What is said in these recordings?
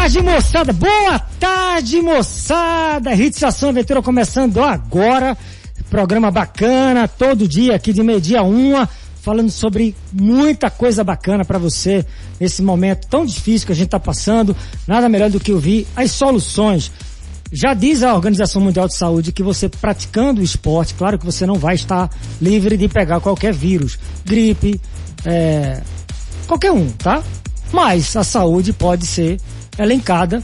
tarde, moçada! Boa tarde, moçada! Hits Ação Aventura começando agora. Programa bacana, todo dia aqui de meio-dia uma, falando sobre muita coisa bacana para você nesse momento tão difícil que a gente está passando. Nada melhor do que ouvir as soluções. Já diz a Organização Mundial de Saúde que você praticando o esporte, claro que você não vai estar livre de pegar qualquer vírus, gripe, é, qualquer um, tá? Mas a saúde pode ser elencada,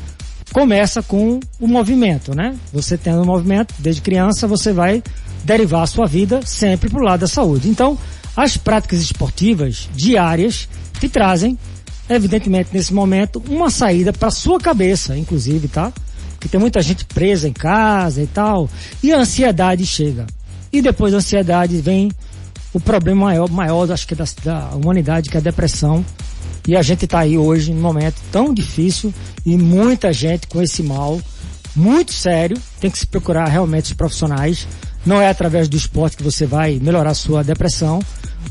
começa com o movimento, né? Você tendo um movimento, desde criança, você vai derivar a sua vida sempre para o lado da saúde. Então, as práticas esportivas diárias te trazem, evidentemente, nesse momento, uma saída para sua cabeça, inclusive, tá? Porque tem muita gente presa em casa e tal, e a ansiedade chega. E depois da ansiedade vem o problema maior, maior acho que da, da humanidade, que é a depressão, e a gente está aí hoje num momento tão difícil e muita gente com esse mal muito sério. Tem que se procurar realmente os profissionais. Não é através do esporte que você vai melhorar sua depressão,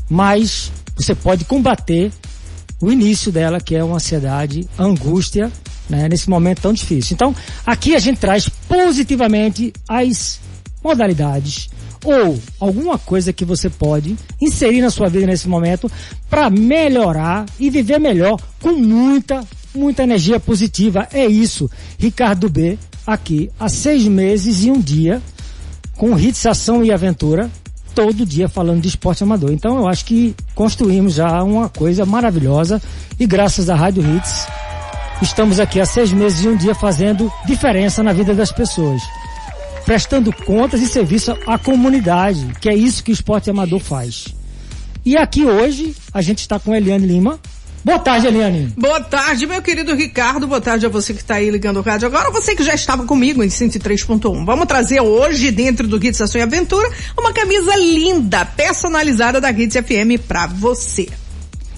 mas você pode combater o início dela, que é uma ansiedade, angústia, né, nesse momento tão difícil. Então, aqui a gente traz positivamente as modalidades, ou alguma coisa que você pode inserir na sua vida nesse momento para melhorar e viver melhor com muita, muita energia positiva. É isso. Ricardo B, aqui há seis meses e um dia, com Hits Ação e Aventura, todo dia falando de esporte amador. Então eu acho que construímos já uma coisa maravilhosa e graças à Rádio Hits, estamos aqui há seis meses e um dia fazendo diferença na vida das pessoas prestando contas e serviço à comunidade, que é isso que o esporte amador faz. E aqui hoje a gente está com Eliane Lima. Boa tarde, Eliane. Boa tarde, meu querido Ricardo. Boa tarde a você que está aí ligando o rádio. Agora você que já estava comigo em 103.1. Vamos trazer hoje, dentro do Hits Ação e Aventura, uma camisa linda, personalizada da Hits FM para você.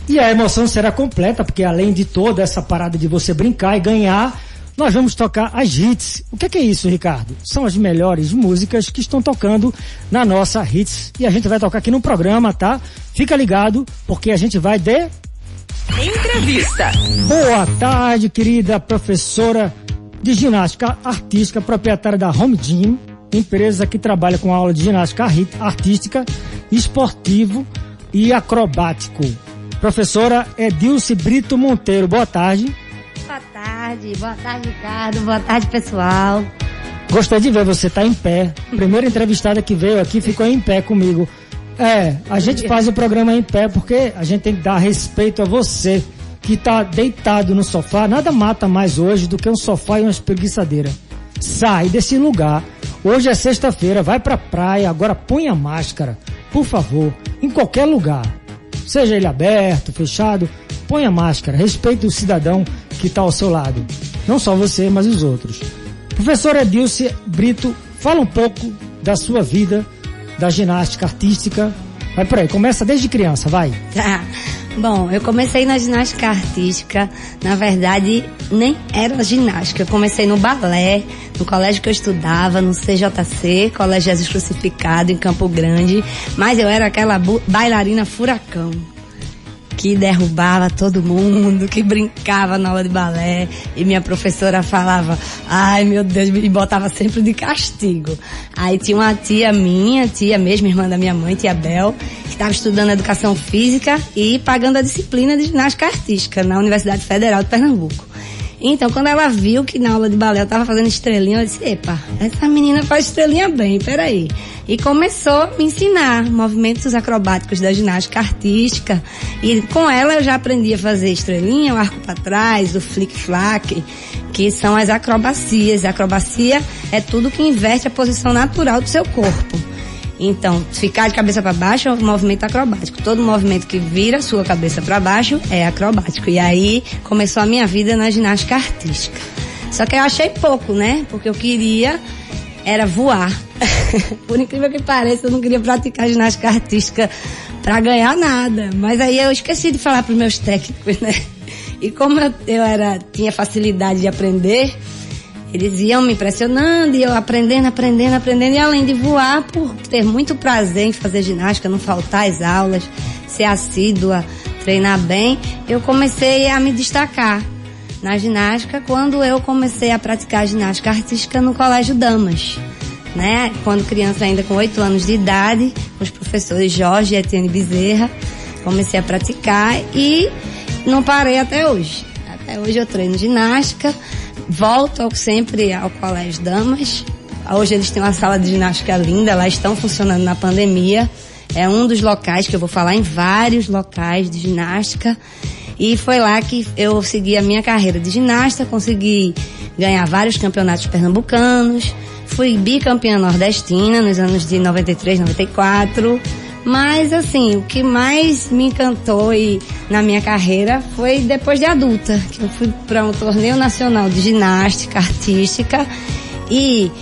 E a emoção será completa, porque além de toda essa parada de você brincar e ganhar, nós vamos tocar as hits. O que é, que é isso, Ricardo? São as melhores músicas que estão tocando na nossa hits e a gente vai tocar aqui no programa, tá? Fica ligado, porque a gente vai de entrevista. Boa tarde, querida professora de ginástica artística, proprietária da Home Gym, empresa que trabalha com aula de ginástica artística, esportivo e acrobático. Professora Edilce Brito Monteiro, boa tarde tarde, boa tarde, Ricardo, boa tarde, pessoal. Gostei de ver você tá em pé. Primeira entrevistada que veio aqui ficou em pé comigo. É, a gente faz o programa em pé porque a gente tem que dar respeito a você que está deitado no sofá. Nada mata mais hoje do que um sofá e uma espreguiçadeira. Sai desse lugar. Hoje é sexta-feira, vai pra praia, agora põe a máscara, por favor, em qualquer lugar. Seja ele aberto, fechado, põe a máscara, respeite o cidadão que está ao seu lado. Não só você, mas os outros. Professora Edilce Brito, fala um pouco da sua vida, da ginástica artística. Vai por aí, começa desde criança, vai. Tá. Bom, eu comecei na ginástica artística, na verdade nem era ginástica, eu comecei no balé, no colégio que eu estudava, no CJC, Colégio Jesus Crucificado, em Campo Grande, mas eu era aquela bailarina furacão, que derrubava todo mundo, que brincava na aula de balé. E minha professora falava, ai meu Deus, me botava sempre de castigo. Aí tinha uma tia minha, tia mesmo, irmã da minha mãe, tia Bel, que estava estudando educação física e pagando a disciplina de ginástica artística na Universidade Federal de Pernambuco. Então, quando ela viu que na aula de balé eu tava fazendo estrelinha, ela disse, epa, essa menina faz estrelinha bem, peraí. E começou a me ensinar movimentos acrobáticos da ginástica artística. E com ela eu já aprendi a fazer estrelinha, o arco para trás, o flick-flack, que são as acrobacias. A acrobacia é tudo que inverte a posição natural do seu corpo. Então, ficar de cabeça para baixo é um movimento acrobático. Todo movimento que vira sua cabeça para baixo é acrobático. E aí começou a minha vida na ginástica artística. Só que eu achei pouco, né? Porque eu queria era voar. Por incrível que pareça, eu não queria praticar ginástica artística para ganhar nada. Mas aí eu esqueci de falar para os meus técnicos, né? E como eu, eu era tinha facilidade de aprender, eles iam me impressionando e eu aprendendo, aprendendo, aprendendo. E além de voar, por ter muito prazer em fazer ginástica, não faltar as aulas, ser assídua, treinar bem, eu comecei a me destacar. na ginástica quando eu comecei a praticar ginástica artística no Colégio Damas. Né? Quando criança ainda com 8 anos de idade, com os professores Jorge e Etienne Bezerra, comecei a praticar e não parei até hoje. Até hoje eu treino ginástica, volto sempre ao Colégio Damas. Hoje eles têm uma sala de ginástica linda, lá estão funcionando na pandemia. É um dos locais que eu vou falar em vários locais de ginástica. E foi lá que eu segui a minha carreira de ginasta, consegui ganhar vários campeonatos pernambucanos, fui bicampeã nordestina nos anos de 93, 94. Mas assim, o que mais me encantou e, na minha carreira foi depois de adulta, que eu fui para um torneio nacional de ginástica artística e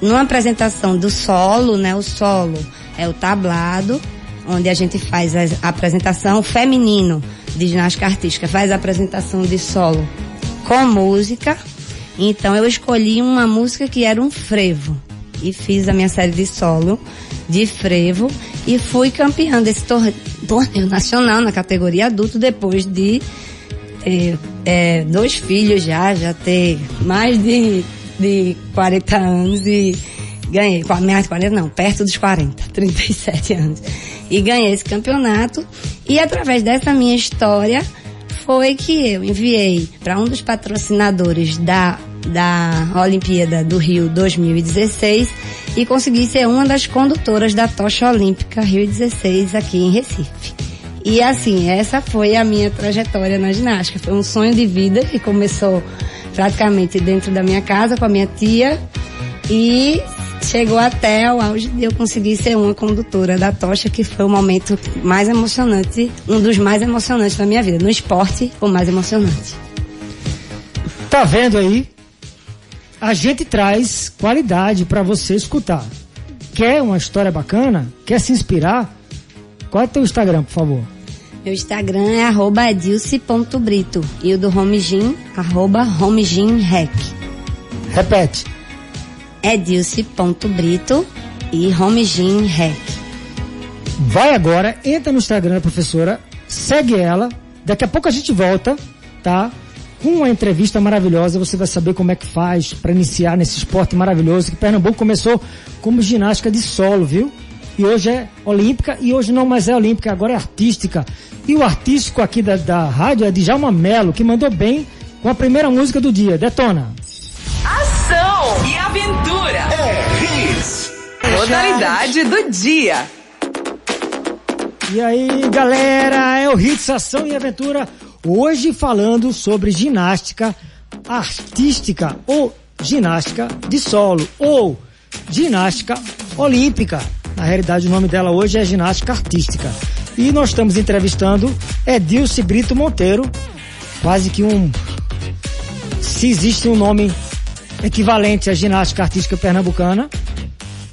numa apresentação do solo, né, o solo é o tablado, onde a gente faz a apresentação feminino de ginástica artística, faz a apresentação de solo com música. Então eu escolhi uma música que era um frevo e fiz a minha série de solo de frevo e fui campeã desse torneio nacional na categoria adulto depois de ter é, dois filhos já, já ter mais de, de 40 anos e ganhei, mais de 40 não, perto dos 40, 37 anos. E ganhei esse campeonato e através dessa minha história foi que eu enviei para um dos patrocinadores da, da Olimpíada do Rio 2016 e consegui ser uma das condutoras da tocha olímpica Rio 16 aqui em Recife. E assim, essa foi a minha trajetória na ginástica. Foi um sonho de vida que começou praticamente dentro da minha casa com a minha tia e chegou até o auge de eu conseguir ser uma condutora da tocha, que foi o momento mais emocionante, um dos mais emocionantes da minha vida. No esporte, o mais emocionante. Tá vendo aí? A gente traz qualidade para você escutar. Quer uma história bacana? Quer se inspirar? Qual é o teu Instagram, por favor? Meu Instagram é arroba edilce.brito e o do Homegin, arroba. Repete edilce.brito e Homegin Rec. Vai agora, entra no Instagram da professora, segue ela. Daqui a pouco a gente volta, tá? Com uma entrevista maravilhosa, você vai saber como é que faz para iniciar nesse esporte maravilhoso que Pernambuco começou como ginástica de solo, viu? E hoje é olímpica e hoje não mais é olímpica, agora é artística. E o artístico aqui da, da rádio é Djalma Melo, que mandou bem com a primeira música do dia. Detona! Ação e aventura. É Hits. Modalidade do dia. E aí, galera, é o Hits Ação e Aventura. Hoje falando sobre ginástica artística ou ginástica de solo ou ginástica olímpica. Na realidade, o nome dela hoje é ginástica artística. E nós estamos entrevistando Edilce Brito Monteiro, quase que um. Se existe um nome equivalente à ginástica artística pernambucana,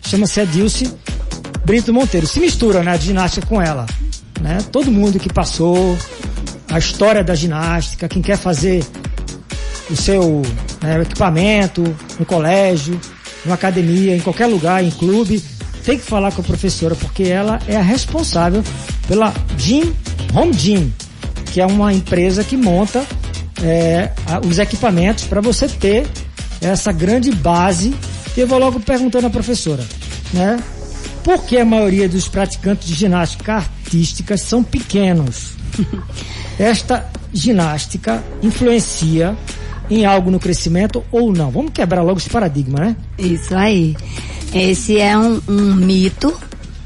chama-se Edilce Brito Monteiro. Se mistura, né, a ginástica com ela, né? Todo mundo que passou a história da ginástica, quem quer fazer o seu né, equipamento no colégio, na academia, em qualquer lugar, em clube, tem que falar com a professora, porque ela é a responsável pela Gym Home Gym, que é uma empresa que monta é, os equipamentos para você ter essa grande base. E eu vou logo perguntando à professora, né? Por que a maioria dos praticantes de ginástica artística são pequenos? Esta ginástica influencia em algo no crescimento ou não? Vamos quebrar logo esse paradigma, né? Isso aí. Esse é um, um mito,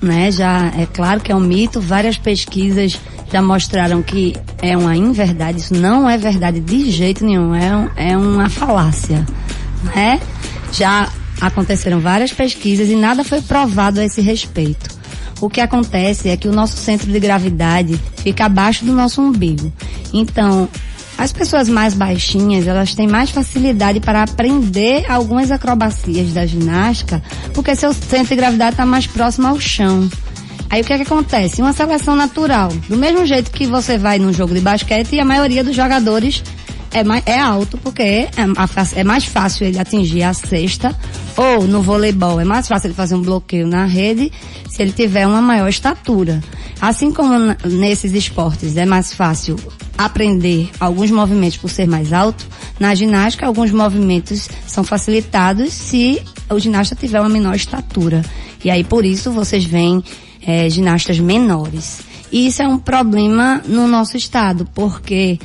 né? Já é claro que é um mito. Várias pesquisas já mostraram que é uma inverdade. Isso não é verdade de jeito nenhum. É, um, é uma falácia né? Já aconteceram várias pesquisas e nada foi provado a esse respeito. O que acontece é que o nosso centro de gravidade fica abaixo do nosso umbigo. Então, as pessoas mais baixinhas, elas têm mais facilidade para aprender algumas acrobacias da ginástica, porque seu centro de gravidade está mais próximo ao chão. Aí o que é que acontece? Uma seleção natural. Do mesmo jeito que você vai num jogo de basquete e a maioria dos jogadores é, mais, é alto porque é, é mais fácil ele atingir a cesta ou no voleibol é mais fácil ele fazer um bloqueio na rede se ele tiver uma maior estatura. Assim como nesses esportes é mais fácil aprender alguns movimentos por ser mais alto, na ginástica alguns movimentos são facilitados se o ginasta tiver uma menor estatura. E aí por isso vocês veem é, ginastas menores. E isso é um problema no nosso estado, porque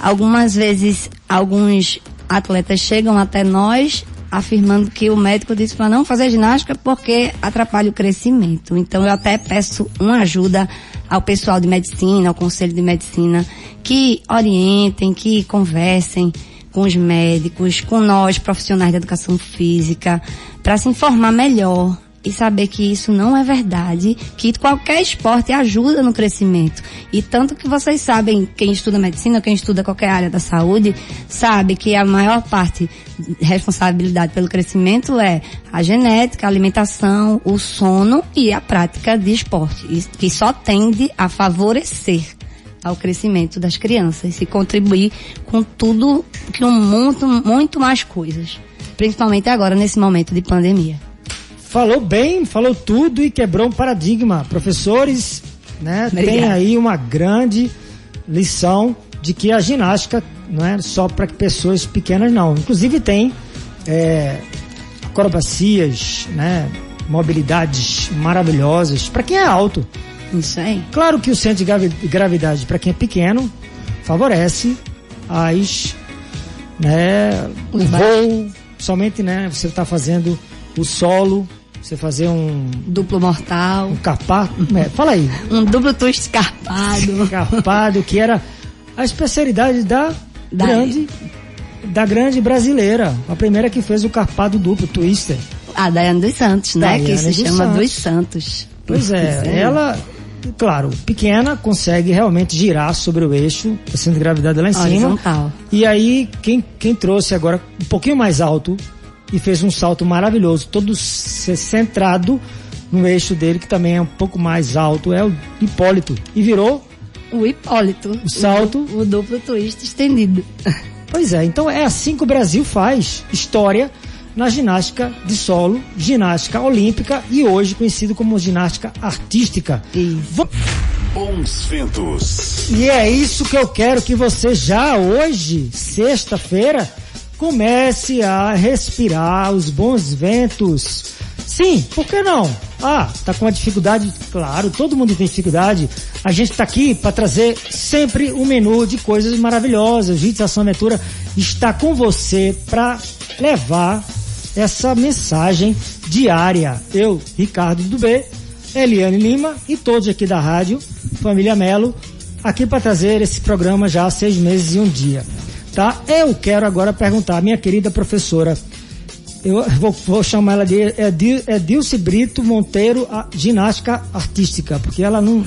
algumas vezes alguns atletas chegam até nós afirmando que o médico disse para não fazer ginástica porque atrapalha o crescimento. Então eu até peço uma ajuda ao pessoal de medicina, ao conselho de medicina, que orientem, que conversem com os médicos, com nós profissionais de educação física, para se informar melhor e saber que isso não é verdade, que qualquer esporte ajuda no crescimento. E tanto que vocês sabem, quem estuda medicina, quem estuda qualquer área da saúde, sabe que a maior parte responsabilidade pelo crescimento é a genética, a alimentação, o sono e a prática de esporte, que só tende a favorecer ao crescimento das crianças e contribuir com tudo, com muito, muito mais coisas. Principalmente agora, nesse momento de pandemia. Falou bem, falou tudo e quebrou um paradigma. Professores, né, tem aí uma grande lição de que a ginástica não é só para pessoas pequenas, não. Inclusive tem é, acrobacias, né, mobilidades maravilhosas para quem é alto. Isso aí. Claro que o centro de gravidade para quem é pequeno favorece as, né, o voo, somente, né, você está fazendo o solo você fazer um. Duplo mortal. Um carpado. É, fala aí. um duplo twist carpado. carpado, que era a especialidade da, da grande. Da grande brasileira. A primeira que fez o carpado duplo, twister. A Daiane dos Santos, né? Daiane que se chama Santos. dos Santos. Pois é, é, ela, claro, pequena, consegue realmente girar sobre o eixo, o centro de gravidade lá em Horizontal. cima. E aí, quem, quem trouxe agora um pouquinho mais alto e fez um salto maravilhoso, todo centrado no eixo dele, que também é um pouco mais alto, é o Hipólito. E virou o Hipólito. O salto. O, o duplo twist estendido. Pois é, então é assim que o Brasil faz história na ginástica de solo, ginástica olímpica e hoje conhecido como ginástica artística. Isso. Bons ventos. E é isso que eu quero que você já hoje, sexta-feira, comece a respirar os bons ventos. Sim, por que não? Ah, tá com uma dificuldade? Claro, todo mundo tem dificuldade. A gente está aqui para trazer sempre um menu de coisas maravilhosas. Gente, Ação Aventura está com você para levar essa mensagem diária. Eu, Ricardo Dubê, Eliane Lima e todos aqui da rádio, Família Melo, aqui para trazer esse programa já há seis meses e um dia tá? Eu quero agora perguntar minha querida professora, eu vou, vou chamar ela de Edil, Edilce Brito Monteiro, ginástica artística, porque ela não.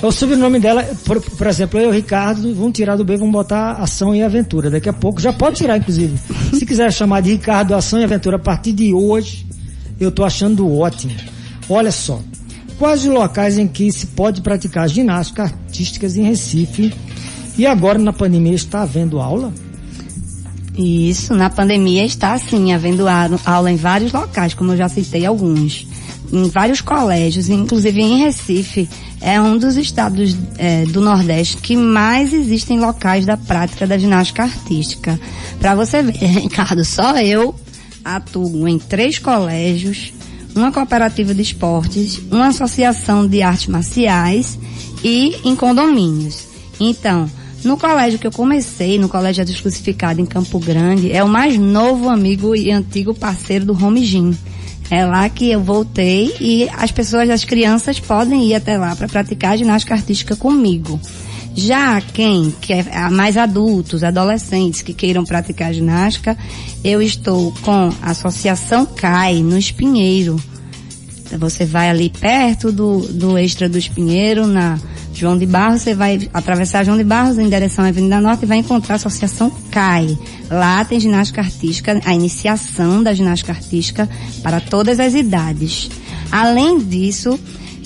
É o sobrenome dela, por, por exemplo, eu e o Ricardo, vamos tirar do B, vamos botar ação e aventura. Daqui a pouco, já pode tirar, inclusive. Se quiser chamar de Ricardo Ação e Aventura a partir de hoje, eu tô achando ótimo. Olha só, quais os locais em que se pode praticar ginástica artísticas em Recife e agora na pandemia está havendo aula? Isso, na pandemia está sim havendo aula em vários locais, como eu já citei alguns. Em vários colégios, inclusive em Recife, é um dos estados é, do Nordeste que mais existem locais da prática da ginástica artística. Para você ver, Ricardo, só eu atuo em três colégios, uma cooperativa de esportes, uma associação de artes marciais e em condomínios. Então, no colégio que eu comecei, no Colégio Jesus Crucificado em Campo Grande, é o mais novo amigo e antigo parceiro do Home Gym. É lá que eu voltei e as pessoas, as crianças podem ir até lá para praticar ginástica artística comigo. Já quem quer mais adultos, adolescentes que queiram praticar ginástica, eu estou com a Associação CAI no Espinheiro. Você vai ali perto do, do Extra do Espinheiro, na João de Barros, você vai atravessar João de Barros em direção à Avenida Norte e vai encontrar a Associação CAI. Lá tem ginástica artística, a iniciação da ginástica artística para todas as idades. Além disso,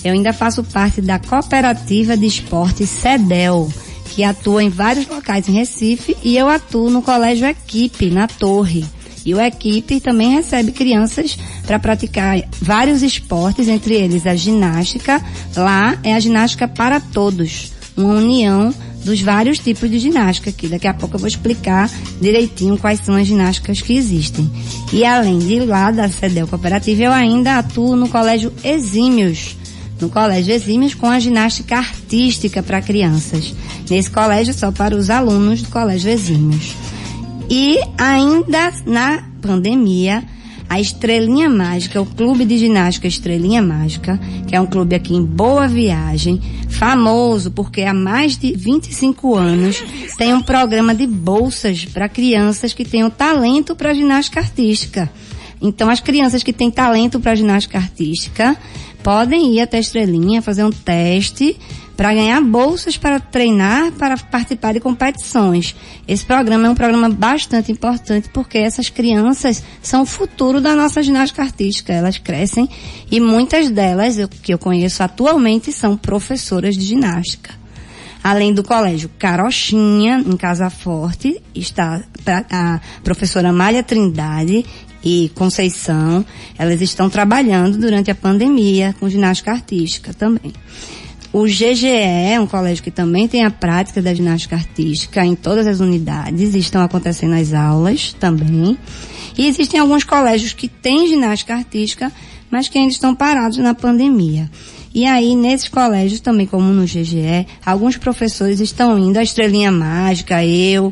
eu ainda faço parte da Cooperativa de Esportes CEDEL, que atua em vários locais em Recife e eu atuo no Colégio Equipe, na Torre. E o Equipe também recebe crianças para praticar vários esportes, entre eles a ginástica. Lá é a ginástica para todos, uma união dos vários tipos de ginástica aqui. Daqui a pouco eu vou explicar direitinho quais são as ginásticas que existem. E além de lá da CEDEL Cooperativa, eu ainda atuo no Colégio Exímios, no Colégio Exímios com a ginástica artística para crianças. Nesse colégio só para os alunos do Colégio Exímios. E ainda na pandemia, a Estrelinha Mágica, o Clube de Ginástica Estrelinha Mágica, que é um clube aqui em Boa Viagem, famoso porque há mais de 25 anos tem um programa de bolsas para crianças que tenham talento para ginástica artística. Então, as crianças que têm talento para ginástica artística podem ir até a Estrelinha fazer um teste para ganhar bolsas para treinar, para participar de competições. Esse programa é um programa bastante importante porque essas crianças são o futuro da nossa ginástica artística. Elas crescem e muitas delas, eu, que eu conheço atualmente, são professoras de ginástica. Além do colégio Carochinha, em Casa Forte, está a professora Malha Trindade e Conceição. Elas estão trabalhando durante a pandemia com ginástica artística também. O GGE é um colégio que também tem a prática da ginástica artística em todas as unidades, estão acontecendo as aulas também. E existem alguns colégios que têm ginástica artística, mas que ainda estão parados na pandemia. E aí, nesses colégios, também como no GGE, alguns professores estão indo, a Estrelinha Mágica, eu,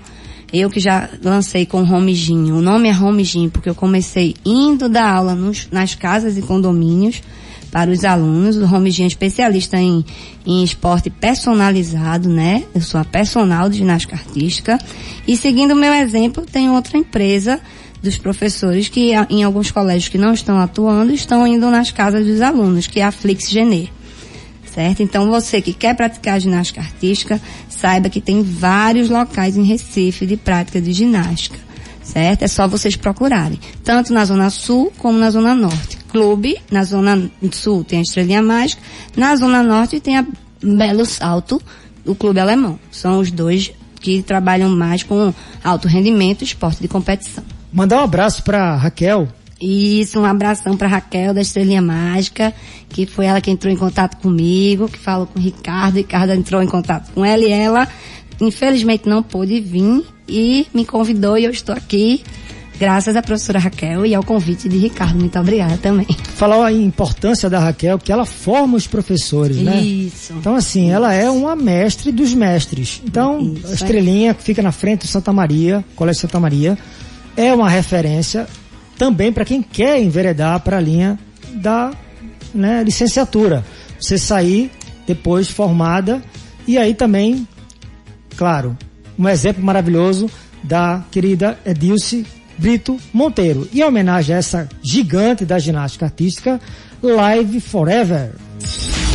eu que já lancei com o Romijinho. O nome é Romijinho porque eu comecei indo dar aula nos, nas casas e condomínios, para os alunos. O Romigin é especialista em, em esporte personalizado, né? Eu sou a personal de ginástica artística. E seguindo o meu exemplo, tem outra empresa dos professores que em alguns colégios que não estão atuando, estão indo nas casas dos alunos, que é a Flix Genê. Certo? Então você que quer praticar ginástica artística, saiba que tem vários locais em Recife de prática de ginástica. Certo? É só vocês procurarem. Tanto na Zona Sul como na Zona Norte clube, na zona sul tem a Estrelinha Mágica, na zona norte tem a Belo Salto, o clube alemão. São os dois que trabalham mais com alto rendimento e esporte de competição. Mandar um abraço para Raquel. Isso, um abração para Raquel da Estrelinha Mágica, que foi ela que entrou em contato comigo, que falou com o Ricardo, Ricardo entrou em contato com ela e ela, infelizmente não pôde vir e me convidou e eu estou aqui graças à professora Raquel e ao convite de Ricardo. Muito obrigada também. Falou a importância da Raquel, que ela forma os professores, né? Isso. Então, assim, ela é uma mestre dos mestres. Então, Isso, a estrelinha que fica na frente do Santa Maria, Colégio Santa Maria, é uma referência também para quem quer enveredar para a linha da né, licenciatura. Você sair depois formada e aí também, claro, um exemplo maravilhoso da querida Edilce Brito Monteiro. E em homenagem a essa gigante da ginástica artística, Live Forever.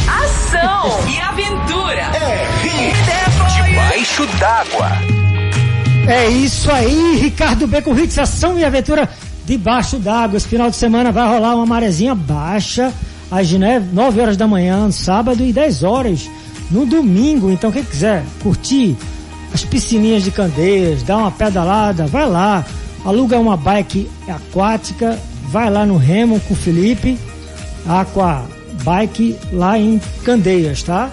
Ação e aventura. É Debaixo d'água. É isso aí, Ricardo B com Hits, ação e aventura debaixo d'água. Esse final de semana vai rolar uma marezinha baixa às 9 horas da manhã, sábado, e 10 horas no domingo. Então, quem quiser curtir as piscininhas de Candeias, dar uma pedalada, vai lá aluga uma bike aquática, vai lá no Remo com o Felipe, Aqua Bike lá em Candeias, tá?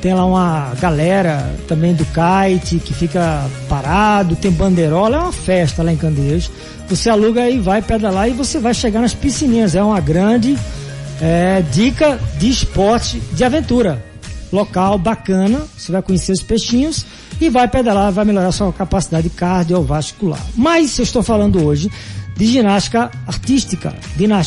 Tem lá uma galera também do kite que fica parado, tem bandeirola, é uma festa lá em Candeias. Você aluga e vai pedalar e você vai chegar nas piscininhas. É uma grande é, dica de esporte de aventura. Local bacana, você vai conhecer os peixinhos e vai pedalar, vai melhorar sua capacidade cardiovascular. Mas eu estou falando hoje de ginástica artística,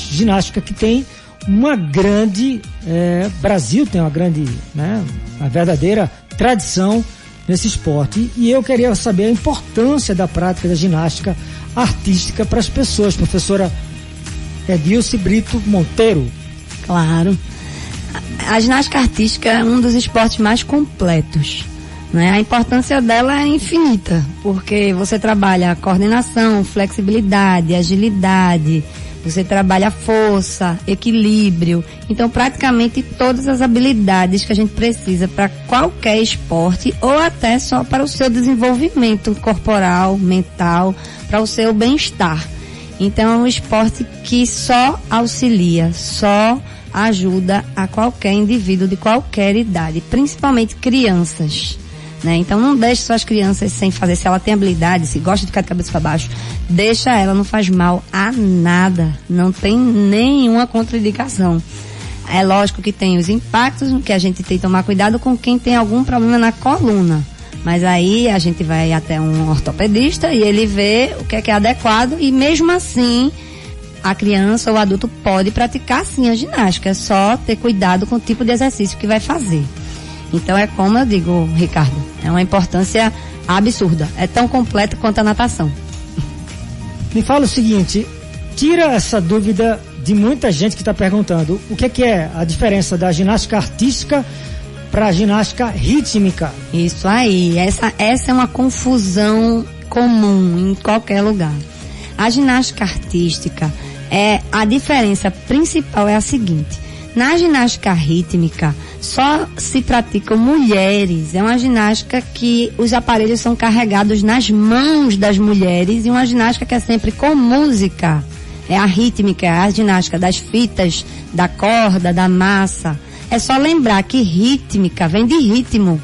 ginástica que tem uma grande, é, Brasil tem uma grande, né, uma verdadeira tradição nesse esporte e eu queria saber a importância da prática da ginástica artística para as pessoas, professora Edilce Brito Monteiro. Claro. A ginástica artística é um dos esportes mais completos né? A importância dela é infinita, porque você trabalha coordenação, flexibilidade, agilidade, você trabalha força, equilíbrio. Então, praticamente todas as habilidades que a gente precisa para qualquer esporte ou até só para o seu desenvolvimento corporal, mental, para o seu bem-estar. Então, é um esporte que só auxilia, só ajuda a qualquer indivíduo de qualquer idade, principalmente crianças Né? Então não deixe suas crianças sem fazer. Se ela tem habilidade, se gosta de ficar de cabeça para baixo, deixa ela, não faz mal a nada. Não tem nenhuma contraindicação. É lógico que tem os impactos, que a gente tem que tomar cuidado com quem tem algum problema na coluna. Mas aí a gente vai até um ortopedista e ele vê o que é, que é adequado e mesmo assim a criança ou o adulto pode praticar sim a ginástica. É só ter cuidado com o tipo de exercício que vai fazer. Então é como eu digo, Ricardo, é uma importância absurda. É tão completa quanto a natação. Me fala o seguinte, tira essa dúvida de muita gente que está perguntando o que, que é a diferença da ginástica artística para a ginástica rítmica. Isso aí, essa, essa é uma confusão comum em qualquer lugar. A ginástica artística é a diferença principal é a seguinte: na ginástica rítmica só se praticam mulheres. É uma ginástica que os aparelhos são carregados nas mãos das mulheres e uma ginástica que é sempre com música. É a rítmica, é a ginástica das fitas, da corda, da massa. É só lembrar que rítmica vem de ritmo.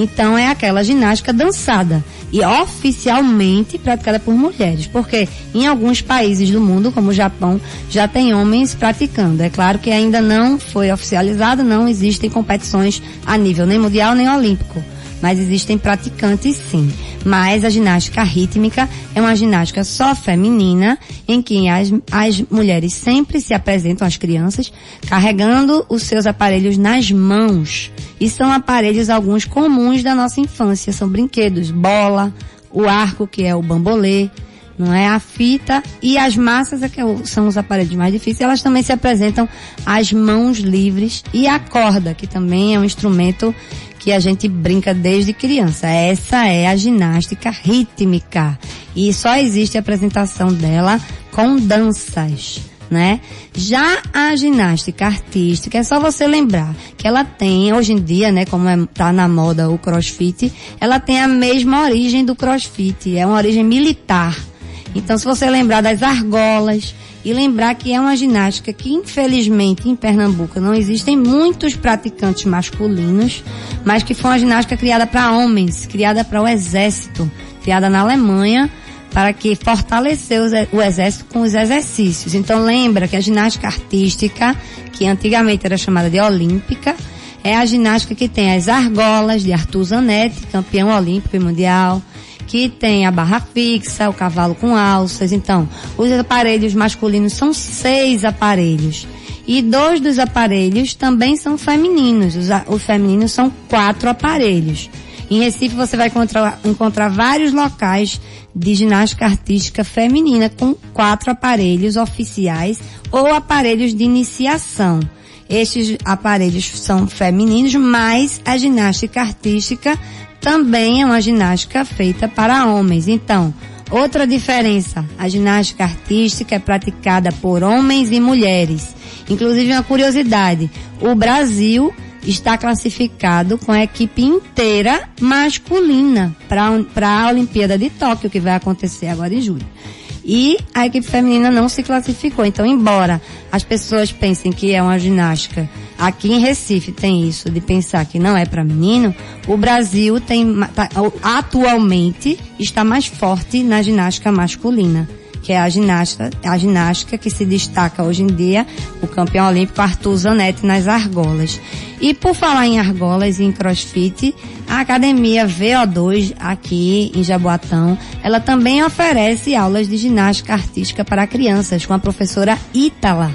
Então é aquela ginástica dançada e oficialmente praticada por mulheres, porque em alguns países do mundo, como o Japão, já tem homens praticando. É claro que ainda não foi oficializado, não existem competições a nível nem mundial nem olímpico mas existem praticantes sim. Mas a ginástica rítmica é uma ginástica só feminina, em que as, as mulheres sempre se apresentam às crianças carregando os seus aparelhos nas mãos. E são aparelhos alguns comuns da nossa infância, são brinquedos, bola, o arco, que é o bambolê, não é a fita e as massas é que são os aparelhos mais difíceis, elas também se apresentam às mãos livres e a corda, que também é um instrumento que a gente brinca desde criança. Essa é a ginástica rítmica. E só existe a apresentação dela com danças. Né? Já a ginástica artística, é só você lembrar que ela tem, hoje em dia, né, como é, tá na moda o crossfit, ela tem a mesma origem do crossfit, é uma origem militar. Então, se você lembrar das argolas, e lembrar que é uma ginástica que, infelizmente, em Pernambuco não existem muitos praticantes masculinos, mas que foi uma ginástica criada para homens, criada para o exército, criada na Alemanha, para que fortaleceu o exército com os exercícios. Então lembra que a ginástica artística, que antigamente era chamada de olímpica, é a ginástica que tem as argolas de Arthur Zanetti, campeão olímpico e mundial, que tem a barra fixa, o cavalo com alças. Então, os aparelhos masculinos são seis aparelhos. E dois dos aparelhos também são femininos. Os, os femininos são quatro aparelhos. Em Recife você vai encontrar, encontrar vários locais de ginástica artística feminina com quatro aparelhos oficiais ou aparelhos de iniciação. Estes aparelhos são femininos, mas a ginástica artística também é uma ginástica feita para homens. Então, outra diferença, a ginástica artística é praticada por homens e mulheres. Inclusive uma curiosidade, o Brasil está classificado com a equipe inteira masculina para a Olimpíada de Tóquio, que vai acontecer agora em julho. E a equipe feminina não se classificou. Então, embora as pessoas pensem que é uma ginástica, aqui em Recife tem isso de pensar que não é para menino, o Brasil tem tá, atualmente está mais forte na ginástica masculina que é a ginástica, a ginástica que se destaca hoje em dia, o campeão olímpico Arthur Zanetti nas argolas. E por falar em argolas e em crossfit, a academia VO2 aqui em Jaboatão, ela também oferece aulas de ginástica artística para crianças com a professora Ítala.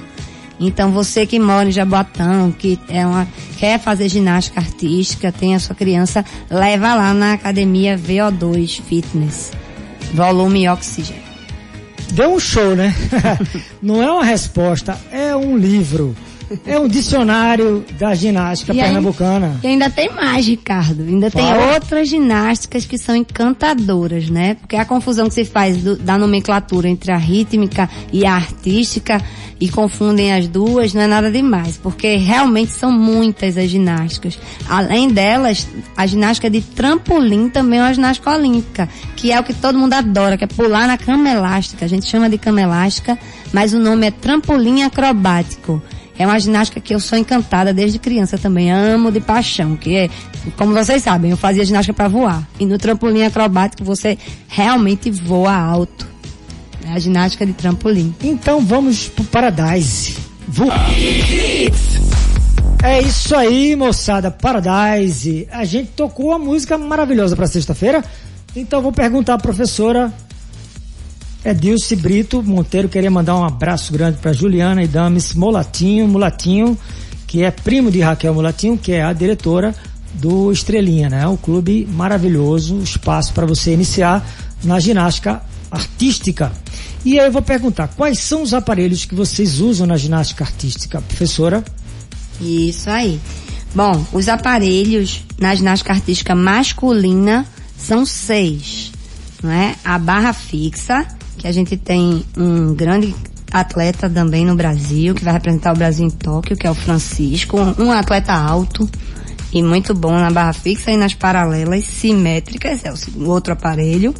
Então você que mora em Jaboatão, que é uma, quer fazer ginástica artística, tem a sua criança, leva lá na academia VO2 Fitness. Volume e oxigênio deu um show, né? Não é uma resposta, é um livro. É um dicionário da ginástica e pernambucana. Ainda, e ainda tem mais, Ricardo. Ainda Fala. tem outras ginásticas que são encantadoras, né? Porque a confusão que se faz do, da nomenclatura entre a rítmica e a artística e confundem as duas não é nada demais, porque realmente são muitas as ginásticas. Além delas, a ginástica de trampolim também é uma ginástica olímpica, que é o que todo mundo adora, que é pular na cama elástica. A gente chama de cama elástica, mas o nome é trampolim acrobático. É uma ginástica que eu sou encantada desde criança também, amo de paixão, que é Como vocês sabem, eu fazia ginástica para voar. E no trampolim acrobático você realmente voa alto. É a ginástica de trampolim. Então vamos pro Paradise. Vo- É isso aí, moçada. Paradise. A gente tocou uma música maravilhosa para sexta-feira. Então vou perguntar à professora Edilce Brito Monteiro. Queria mandar um abraço grande para Juliana e Dames Molatinho, Mulatinho, que é primo de Raquel Mulatinho, que é a diretora do Estrelinha, né? Um clube maravilhoso, espaço para você iniciar na ginástica artística. E aí eu vou perguntar, quais são os aparelhos que vocês usam na ginástica artística, professora? Isso aí. Bom, os aparelhos na ginástica artística masculina são seis. Não é? A barra fixa, que a gente tem um grande atleta também no Brasil, que vai representar o Brasil em Tóquio, que é o Francisco, um atleta alto e muito bom na barra fixa e nas paralelas simétricas, é o outro aparelho.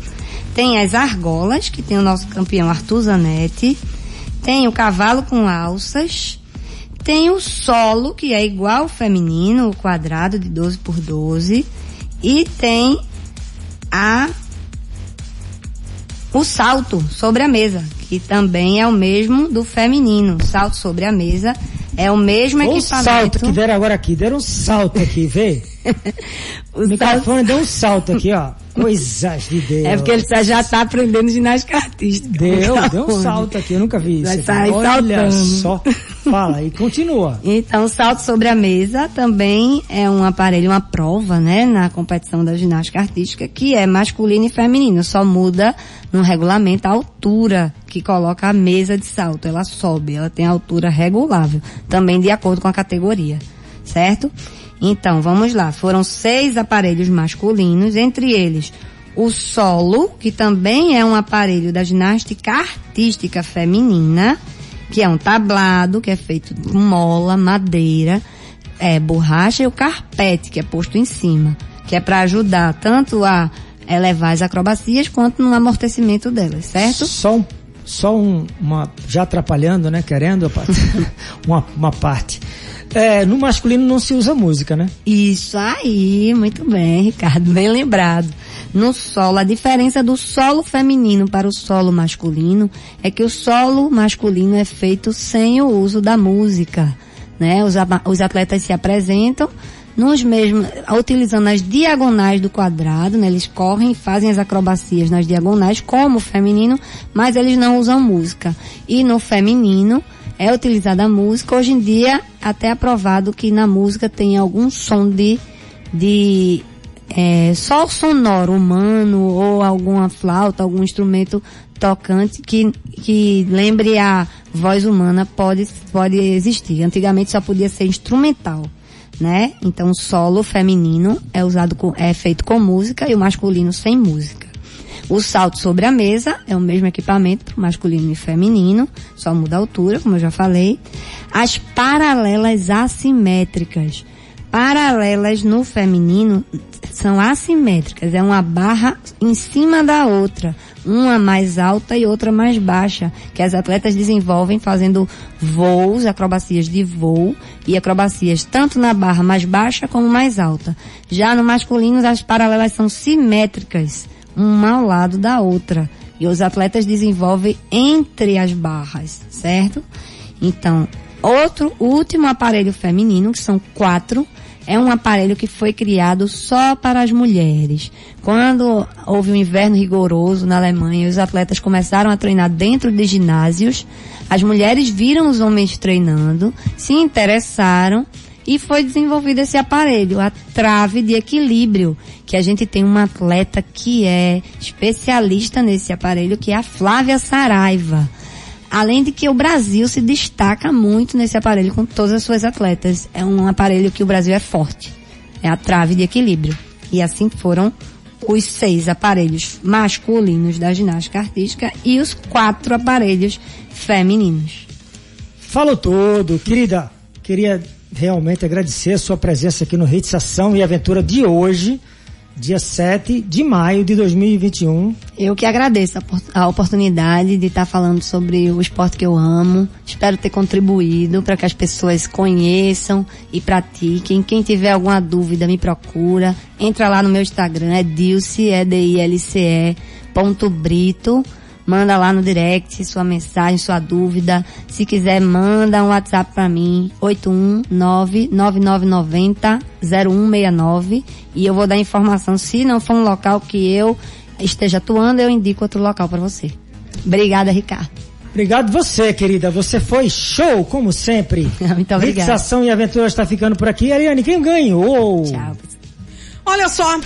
Tem as argolas, que tem o nosso campeão Arthur Zanetti. Tem o cavalo com alças. Tem o solo, que é igual ao feminino, o quadrado de 12 por 12. E tem a o salto sobre a mesa, que também é o mesmo do feminino. Salto sobre a mesa é o mesmo O equipamento. salto que deram agora aqui, deram um salto aqui, vê? O O salto- microfone deu um salto aqui, ó. Coisas de Deus. É porque ele tá- já está aprendendo ginástica artística. Deu, deu um salto aqui, eu nunca vi isso. Vai sair Olha saltando. só. Fala e continua. Então, salto sobre a mesa também é um aparelho, uma prova, né, na competição da ginástica artística, que é masculino e feminino. Só muda no regulamento a altura que coloca a mesa de salto. Ela sobe, ela tem altura regulável, também de acordo com a categoria, certo? Então, vamos lá. Foram seis aparelhos masculinos, entre eles o solo, que também é um aparelho da ginástica artística feminina, que é um tablado, que é feito com mola, madeira, é, borracha e o carpete, que é posto em cima, que é para ajudar tanto a elevar as acrobacias quanto no amortecimento delas, certo? Só um, só um, uma, já atrapalhando, né, querendo uma, uma parte. É, no masculino não se usa música, né? Isso aí, muito bem, Ricardo, bem lembrado. No solo, a diferença do solo feminino para o solo masculino é que o solo masculino é feito sem o uso da música, né? Os, os atletas se apresentam nos mesmos, utilizando as diagonais do quadrado, né? Eles correm e fazem as acrobacias nas diagonais, como o feminino, mas eles não usam música. E no feminino, é utilizada a música. Hoje em dia, até aprovado que na música tem algum som de, de é, só sonoro humano ou alguma flauta, algum instrumento tocante que, que lembre a voz humana pode, pode existir. Antigamente só podia ser instrumental, né? Então o solo feminino é usado com, é feito com música e o masculino sem música. O salto sobre a mesa é o mesmo equipamento masculino e feminino, só muda a altura, como eu já falei. As paralelas assimétricas. Paralelas no feminino são assimétricas, é uma barra em cima da outra, uma mais alta e outra mais baixa, que as atletas desenvolvem fazendo voos, acrobacias de voo e acrobacias tanto na barra mais baixa como mais alta. Já no masculino as paralelas são simétricas, uma ao lado da outra. E os atletas desenvolvem entre as barras, certo? Então, outro, último aparelho feminino, que são quatro, é um aparelho que foi criado só para as mulheres. Quando houve um inverno rigoroso na Alemanha, os atletas começaram a treinar dentro de ginásios, as mulheres viram os homens treinando, se interessaram e foi desenvolvido esse aparelho, a trave de equilíbrio, que a gente tem uma atleta que é especialista nesse aparelho, que é a Flávia Saraiva. Além de que o Brasil se destaca muito nesse aparelho com todas as suas atletas. É um aparelho que o Brasil é forte. É a trave de equilíbrio. E assim foram os seis aparelhos masculinos da ginástica artística e os quatro aparelhos femininos. Falou tudo, querida. Queria realmente agradecer a sua presença aqui no Rede Ação e Aventura de hoje. Dia 7 de maio de 2021. Eu que agradeço a, por- a oportunidade de estar falando sobre o esporte que eu amo. Espero ter contribuído para que as pessoas conheçam e pratiquem. Quem tiver alguma dúvida, me procura. Entra lá no meu Instagram, é Dilce, é D-I-L-C-E, ponto Brito. Manda lá no direct sua mensagem, sua dúvida. Se quiser, manda um WhatsApp para mim, 819-9990-0169 e eu vou dar informação. Se não for um local que eu esteja atuando, eu indico outro local para você. Obrigada, Ricardo. Obrigado você, querida. Você foi show, como sempre. Muito obrigada. Fixação e aventura está ficando por aqui. Ariane, quem ganhou? Tchau. Olha só,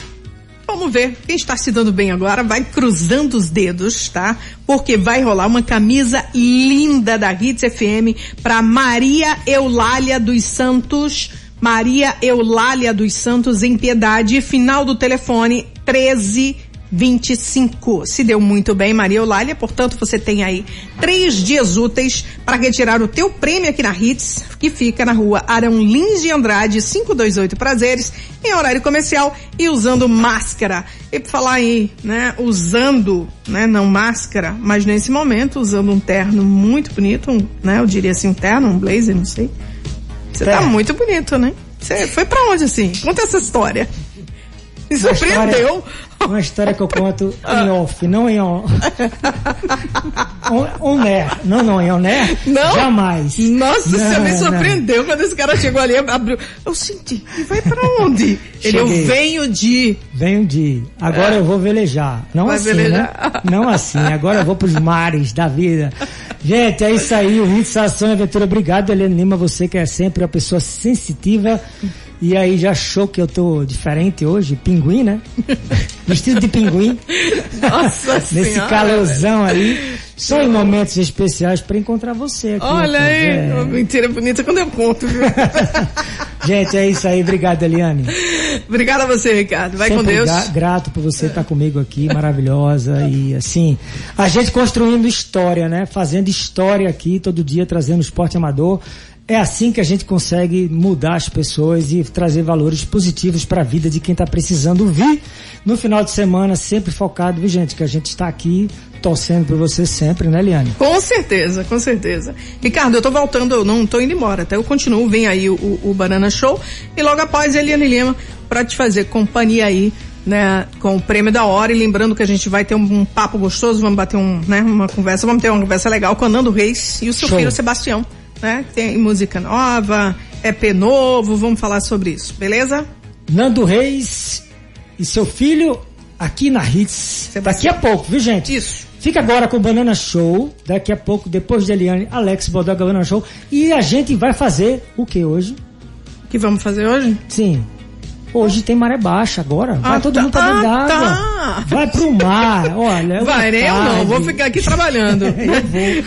vamos ver quem está se dando bem agora. Vai cruzando os dedos, tá? Porque vai rolar uma camisa linda da Hits FM para Maria Eulália dos Santos. Maria Eulália dos Santos em Piedade, final do telefone 1325. Se deu muito bem, Maria Eulália, portanto você tem aí três dias úteis para retirar o teu prêmio aqui na Hits, que fica na rua Arão Lins de Andrade, 528 Prazeres, em horário comercial e usando máscara. E pra falar aí, né, usando, né, não máscara, mas nesse momento usando um terno muito bonito, um, né, eu diria assim um terno, um blazer, não sei. Você tá muito bonito, né? Você foi pra onde assim? Conta essa história. Me Uma história- surpreendeu. Uma história que eu conto em off, não em on. on, on air. Não, não, em on air. Não? Jamais. Nossa, você Não, me não. surpreendeu quando esse cara chegou ali, abriu. Eu senti, e vai pra onde? Ele, eu venho de. Venho de. Agora eu vou velejar. Não Vai assim, velejar. né? Não assim. Agora eu vou pros mares da vida. Gente, é isso aí. O Hits Ação e Aventura. Obrigado, Helena Lima. Você que é sempre uma pessoa sensitiva. E aí já achou que eu tô diferente hoje? Pinguim, né? Vestido de pinguim. Nossa Nesse Senhora, calorzão aí. Só em momentos especiais para encontrar você aqui. Olha aí, É. uma mentira bonita quando eu conto, viu? Gente, é isso aí. Obrigado, Eliane. Obrigada a você, Ricardo. Vai com Sempre Deus. gra- grato por você estar comigo aqui, maravilhosa. E assim, a gente construindo história, né? Fazendo história aqui todo dia, trazendo esporte amador. É assim que a gente consegue mudar as pessoas e trazer valores positivos para a vida de quem está precisando vir no final de semana, sempre focado, viu, gente? Que a gente está aqui torcendo por você sempre, né, Eliane? Com certeza, com certeza. Ricardo, eu tô voltando, eu não tô indo embora, tá? Eu continuo, vem aí o, o- o Banana Show e logo após Eliane Lima pra te fazer companhia aí, né, com o prêmio da hora e lembrando que a gente vai ter um, um papo gostoso, vamos bater um, né, uma conversa, vamos ter uma conversa legal com a Nando Reis e o seu Show. filho Sebastião, né? Tem música nova, EP novo, vamos falar sobre isso, beleza? Nando Reis e seu filho aqui na Hits. Daqui a pouco, viu, gente? Isso. Fica agora com o Banana Show. Daqui a pouco, depois de Eliane, Alex Bodoga Banana Show. E a gente vai fazer o que hoje? O que vamos fazer hoje? Sim. Hoje tem maré baixa agora. Vai Ah, todo tá. mundo pra dentro Ah, d'água. tá. Vai pro mar. Olha. é Vai, nem eu não, vou ficar aqui trabalhando. Eu vou.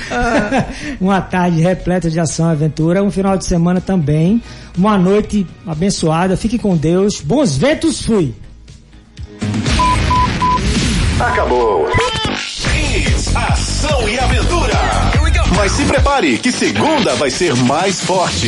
Uma tarde repleta de ação e aventura. Um final de semana também. Uma noite abençoada. Fique com Deus. Bons ventos, fui. Acabou. Hits, ação e aventura. Mas se prepare que segunda vai ser mais forte.